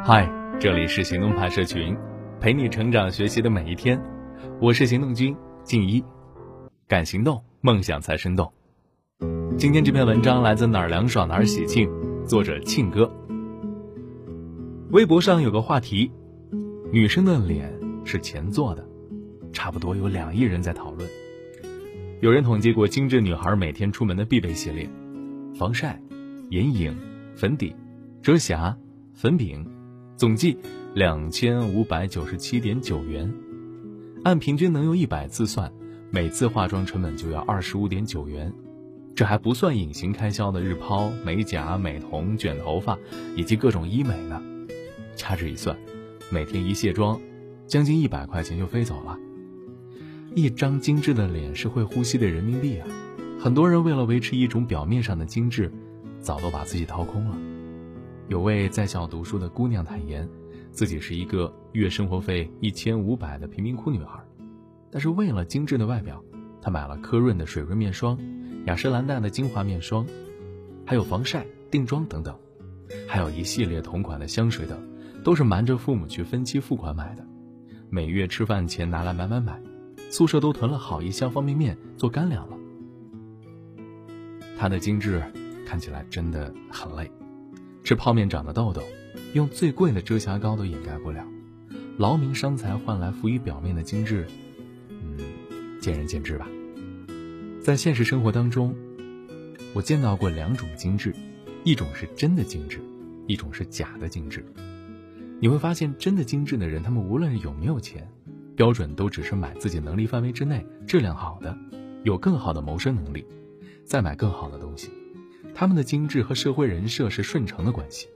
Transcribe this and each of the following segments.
嗨，这里是行动派社群，陪你成长学习的每一天。我是行动君静一，敢行动，梦想才生动。今天这篇文章来自哪儿凉爽哪儿喜庆，作者庆哥。微博上有个话题：女生的脸是钱做的，差不多有两亿人在讨论。有人统计过精致女孩每天出门的必备系列：防晒、眼影、粉底、遮瑕、粉饼。总计两千五百九十七点九元，按平均能用一百次算，每次化妆成本就要二十五点九元，这还不算隐形开销的日抛、美甲、美瞳、卷头发以及各种医美呢。掐指一算，每天一卸妆，将近一百块钱就飞走了。一张精致的脸是会呼吸的人民币啊！很多人为了维持一种表面上的精致，早都把自己掏空了。有位在校读书的姑娘坦言，自己是一个月生活费一千五百的贫民窟女孩，但是为了精致的外表，她买了科润的水润面霜、雅诗兰黛的精华面霜，还有防晒、定妆等等，还有一系列同款的香水等，都是瞒着父母去分期付款买的，每月吃饭前拿来买买买，宿舍都囤了好一箱方便面做干粮了。她的精致看起来真的很累。吃泡面长的痘痘，用最贵的遮瑕膏都掩盖不了，劳民伤财换来浮于表面的精致，嗯，见仁见智吧。在现实生活当中，我见到过两种精致，一种是真的精致，一种是假的精致。你会发现，真的精致的人，他们无论有没有钱，标准都只是买自己能力范围之内、质量好的，有更好的谋生能力，再买更好的东西。他们的精致和社会人设是顺承的关系，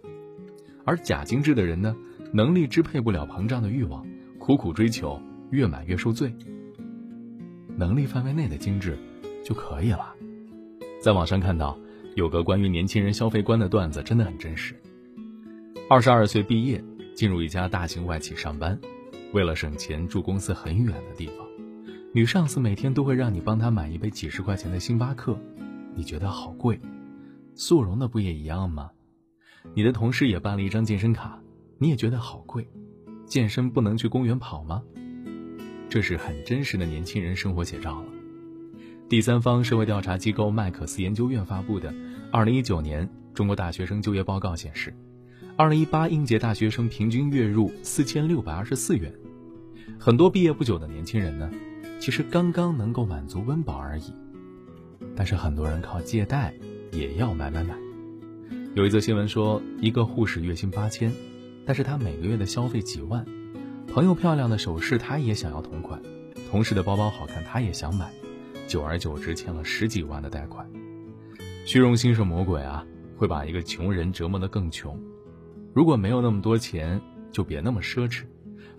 而假精致的人呢，能力支配不了膨胀的欲望，苦苦追求，越买越受罪。能力范围内的精致就可以了。在网上看到有个关于年轻人消费观的段子，真的很真实。二十二岁毕业，进入一家大型外企上班，为了省钱住公司很远的地方，女上司每天都会让你帮她买一杯几十块钱的星巴克，你觉得好贵。速溶的不也一样吗？你的同事也办了一张健身卡，你也觉得好贵。健身不能去公园跑吗？这是很真实的年轻人生活写照了。第三方社会调查机构麦克斯研究院发布的《二零一九年中国大学生就业报告》显示，二零一八应届大学生平均月入四千六百二十四元。很多毕业不久的年轻人呢，其实刚刚能够满足温饱而已。但是很多人靠借贷。也要买买买。有一则新闻说，一个护士月薪八千，但是她每个月的消费几万。朋友漂亮的首饰，她也想要同款；同事的包包好看，她也想买。久而久之，欠了十几万的贷款。虚荣心是魔鬼啊，会把一个穷人折磨得更穷。如果没有那么多钱，就别那么奢侈。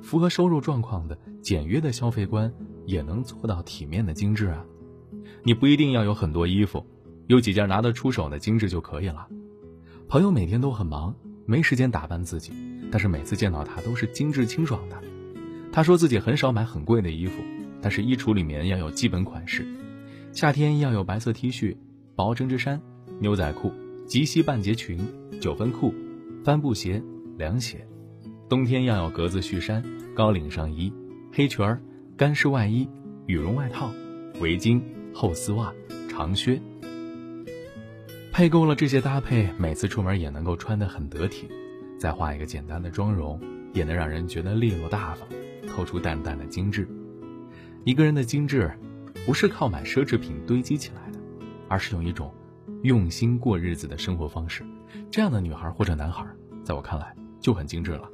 符合收入状况的简约的消费观，也能做到体面的精致啊。你不一定要有很多衣服。有几件拿得出手的精致就可以了。朋友每天都很忙，没时间打扮自己，但是每次见到他都是精致清爽的。他说自己很少买很贵的衣服，但是衣橱里面要有基本款式。夏天要有白色 T 恤、薄针织衫、牛仔裤、及膝半截裙、九分裤、帆布鞋、凉鞋；冬天要有格子恤衫、高领上衣、黑裙儿、干湿外衣、羽绒外套、围巾、厚丝袜、长靴。配够了这些搭配，每次出门也能够穿得很得体，再画一个简单的妆容，也能让人觉得利落大方，透出淡淡的精致。一个人的精致，不是靠买奢侈品堆积起来的，而是用一种用心过日子的生活方式。这样的女孩或者男孩，在我看来就很精致了。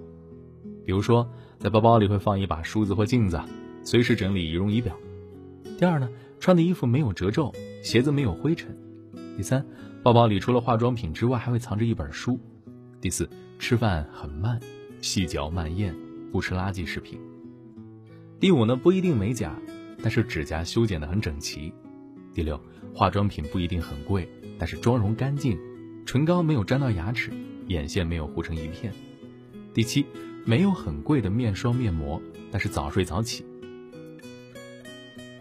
比如说，在包包里会放一把梳子或镜子，随时整理仪容仪表。第二呢，穿的衣服没有褶皱，鞋子没有灰尘。第三。包包里除了化妆品之外，还会藏着一本书。第四，吃饭很慢，细嚼慢咽，不吃垃圾食品。第五呢，不一定美甲，但是指甲修剪的很整齐。第六，化妆品不一定很贵，但是妆容干净，唇膏没有沾到牙齿，眼线没有糊成一片。第七，没有很贵的面霜面膜，但是早睡早起。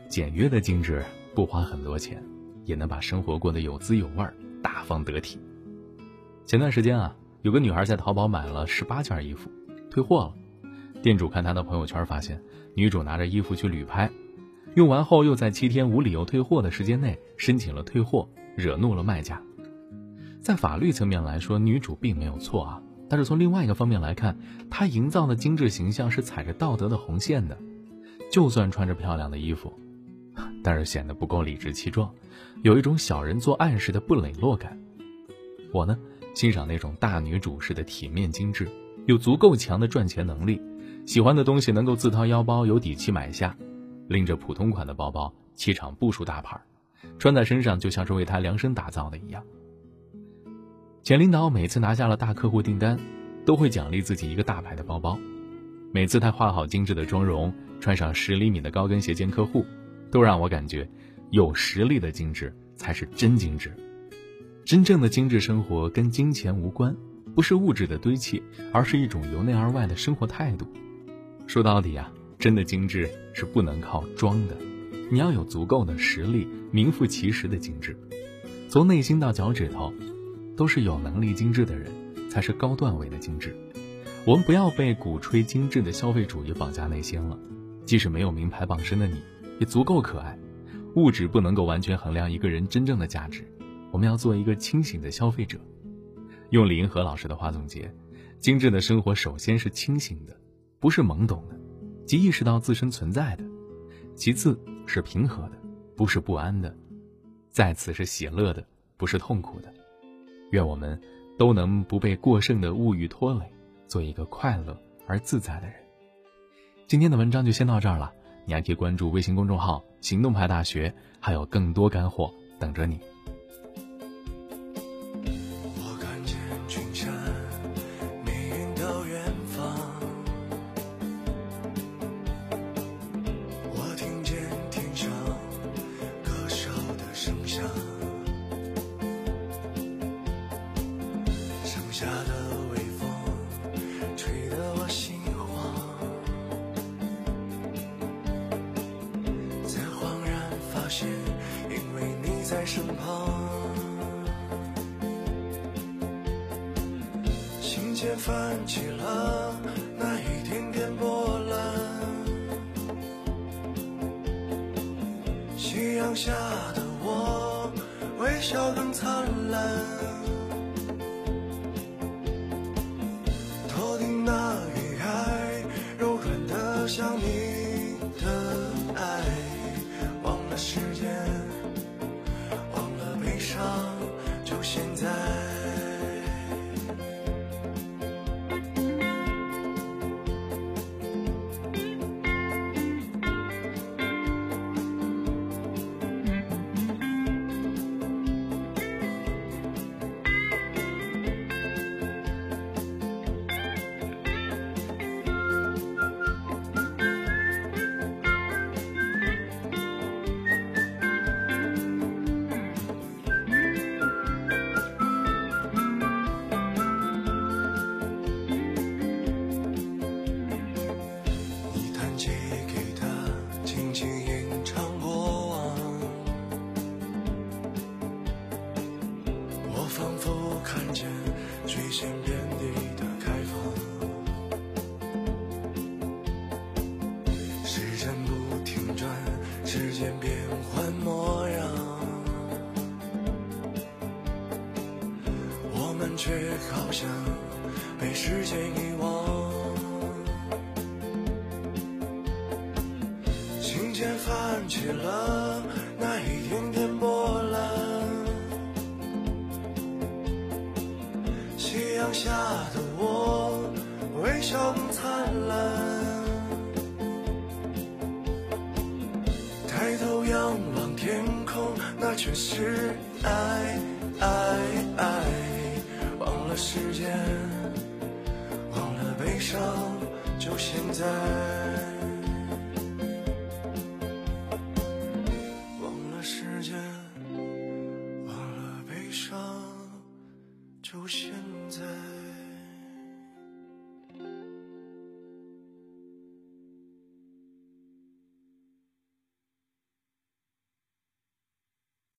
简约的精致，不花很多钱，也能把生活过得有滋有味儿。大方得体。前段时间啊，有个女孩在淘宝买了十八件衣服，退货了。店主看她的朋友圈，发现女主拿着衣服去旅拍，用完后又在七天无理由退货的时间内申请了退货，惹怒了卖家。在法律层面来说，女主并没有错啊。但是从另外一个方面来看，她营造的精致形象是踩着道德的红线的。就算穿着漂亮的衣服，但是显得不够理直气壮，有一种小人做暗示的不磊落感。我呢？欣赏那种大女主式的体面精致，有足够强的赚钱能力，喜欢的东西能够自掏腰包有底气买下，拎着普通款的包包，气场不输大牌，穿在身上就像是为他量身打造的一样。前领导每次拿下了大客户订单，都会奖励自己一个大牌的包包。每次他化好精致的妆容，穿上十厘米的高跟鞋见客户，都让我感觉，有实力的精致才是真精致。真正的精致生活跟金钱无关，不是物质的堆砌，而是一种由内而外的生活态度。说到底啊，真的精致是不能靠装的，你要有足够的实力，名副其实的精致。从内心到脚趾头，都是有能力精致的人，才是高段位的精致。我们不要被鼓吹精致的消费主义绑架内心了。即使没有名牌傍身的你，也足够可爱。物质不能够完全衡量一个人真正的价值。我们要做一个清醒的消费者。用李银河老师的话总结：精致的生活首先是清醒的，不是懵懂的，即意识到自身存在的；其次是平和的，不是不安的；再次是喜乐的，不是痛苦的。愿我们都能不被过剩的物欲拖累，做一个快乐而自在的人。今天的文章就先到这儿了，你还可以关注微信公众号“行动派大学”，还有更多干货等着你。在身旁，心间泛起了那一点点波澜。夕阳下的我，微笑更灿烂。仿佛看见最先遍地的开放，时间不停转，时间变换模样。我们却好像被时间遗忘，琴键泛起了。那全是爱爱爱。忘了时间，忘了悲伤，就现在。忘了时间，忘了悲伤，就现。